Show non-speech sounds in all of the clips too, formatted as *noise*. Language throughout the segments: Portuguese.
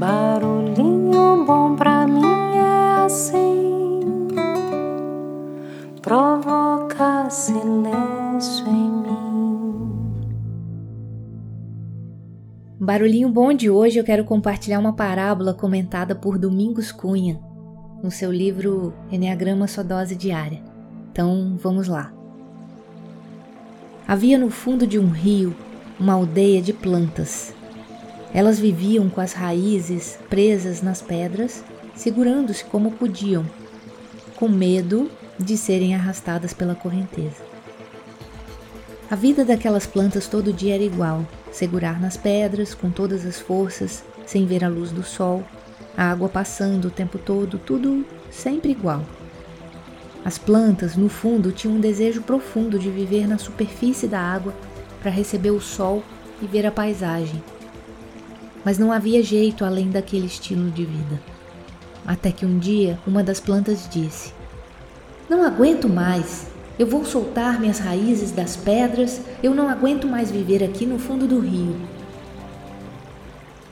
Barulhinho bom pra mim é assim, provoca silêncio em mim. Barulhinho bom de hoje eu quero compartilhar uma parábola comentada por Domingos Cunha no seu livro Enneagrama Sua Dose Diária. Então vamos lá. Havia no fundo de um rio uma aldeia de plantas elas viviam com as raízes presas nas pedras, segurando-se como podiam, com medo de serem arrastadas pela correnteza. A vida daquelas plantas todo dia era igual: segurar nas pedras com todas as forças, sem ver a luz do sol, a água passando o tempo todo, tudo sempre igual. As plantas, no fundo, tinham um desejo profundo de viver na superfície da água para receber o sol e ver a paisagem, mas não havia jeito além daquele estilo de vida. Até que um dia uma das plantas disse: Não aguento mais. Eu vou soltar minhas raízes das pedras. Eu não aguento mais viver aqui no fundo do rio.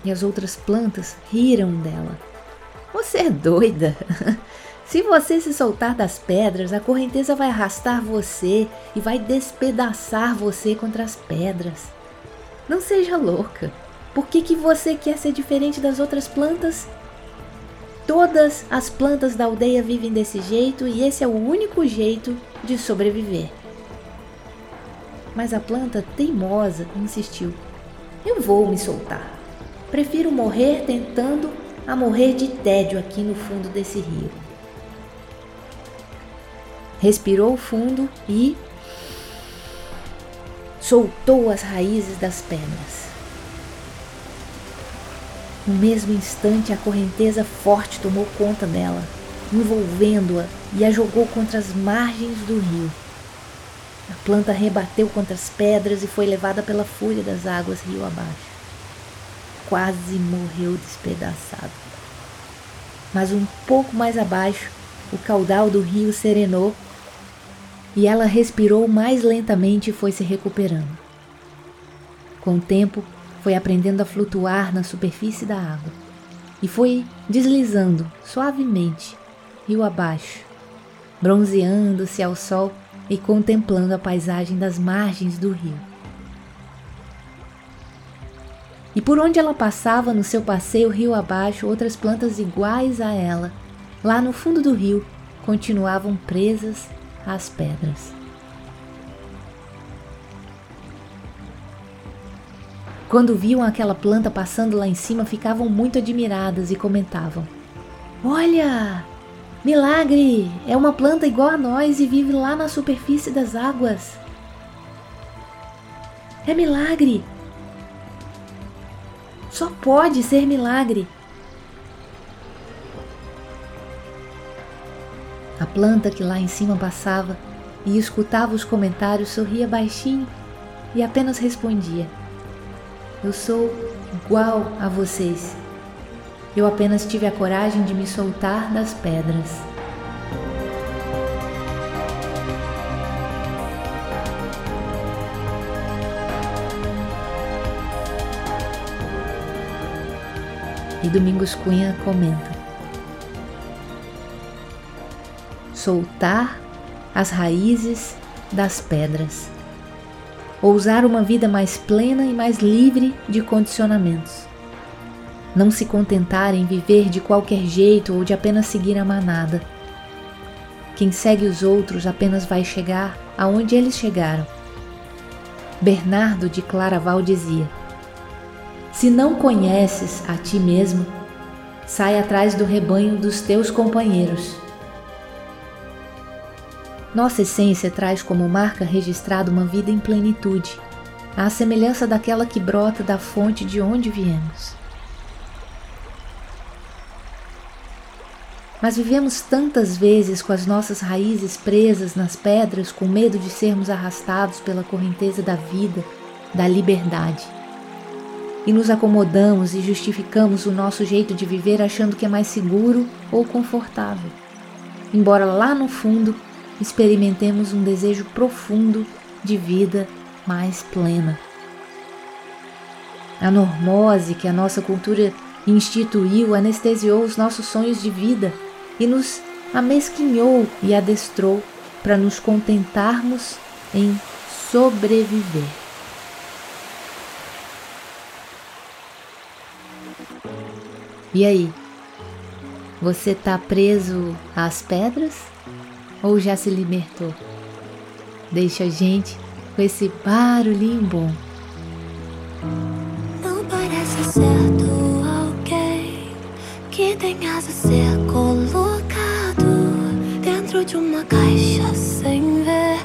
E as outras plantas riram dela. Você é doida! *laughs* Se você se soltar das pedras, a correnteza vai arrastar você e vai despedaçar você contra as pedras. Não seja louca. Por que, que você quer ser diferente das outras plantas? Todas as plantas da aldeia vivem desse jeito e esse é o único jeito de sobreviver. Mas a planta teimosa insistiu: Eu vou me soltar. Prefiro morrer tentando a morrer de tédio aqui no fundo desse rio. Respirou fundo e soltou as raízes das pedras. No mesmo instante, a correnteza forte tomou conta dela, envolvendo-a e a jogou contra as margens do rio. A planta rebateu contra as pedras e foi levada pela fúria das águas rio abaixo. Quase morreu despedaçada. Mas um pouco mais abaixo, o caudal do rio serenou e ela respirou mais lentamente e foi se recuperando. Com o tempo, foi aprendendo a flutuar na superfície da água e foi deslizando suavemente, rio abaixo, bronzeando-se ao sol e contemplando a paisagem das margens do rio. E por onde ela passava no seu passeio rio abaixo, outras plantas iguais a ela, lá no fundo do rio, continuavam presas às pedras. Quando viam aquela planta passando lá em cima, ficavam muito admiradas e comentavam: Olha! Milagre! É uma planta igual a nós e vive lá na superfície das águas. É milagre! Só pode ser milagre! A planta que lá em cima passava e escutava os comentários sorria baixinho e apenas respondia: eu sou igual a vocês. Eu apenas tive a coragem de me soltar das pedras. E Domingos Cunha comenta: soltar as raízes das pedras ousar uma vida mais plena e mais livre de condicionamentos. Não se contentar em viver de qualquer jeito ou de apenas seguir a manada. Quem segue os outros apenas vai chegar aonde eles chegaram. Bernardo de Claraval dizia: Se não conheces a ti mesmo, sai atrás do rebanho dos teus companheiros nossa essência traz como marca registrada uma vida em plenitude, à semelhança daquela que brota da fonte de onde viemos. Mas vivemos tantas vezes com as nossas raízes presas nas pedras, com medo de sermos arrastados pela correnteza da vida, da liberdade. E nos acomodamos e justificamos o nosso jeito de viver achando que é mais seguro ou confortável. Embora lá no fundo experimentemos um desejo profundo de vida mais plena. A normose que a nossa cultura instituiu, anestesiou os nossos sonhos de vida e nos amesquinhou e adestrou para nos contentarmos em sobreviver. E aí? Você está preso às pedras ou já se libertou? Deixa a gente com esse barulhinho bom. Não parece certo alguém que tenha a ser colocado dentro de uma caixa sem ver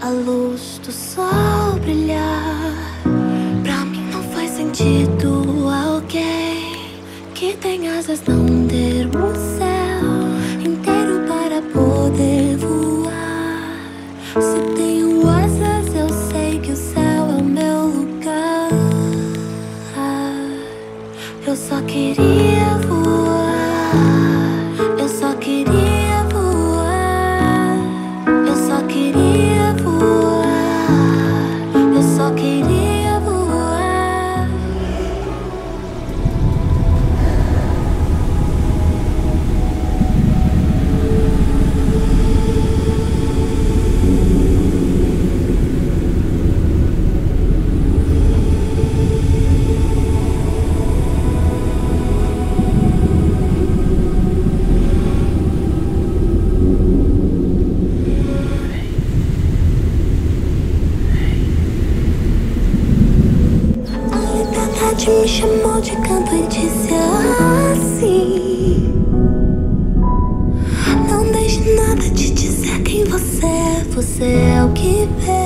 a luz do sol brilhar. Pra mim não faz sentido alguém que tem asas não ter um céu te me chamou de canto e disse assim: Não deixe nada te dizer quem você é, você é o que vê.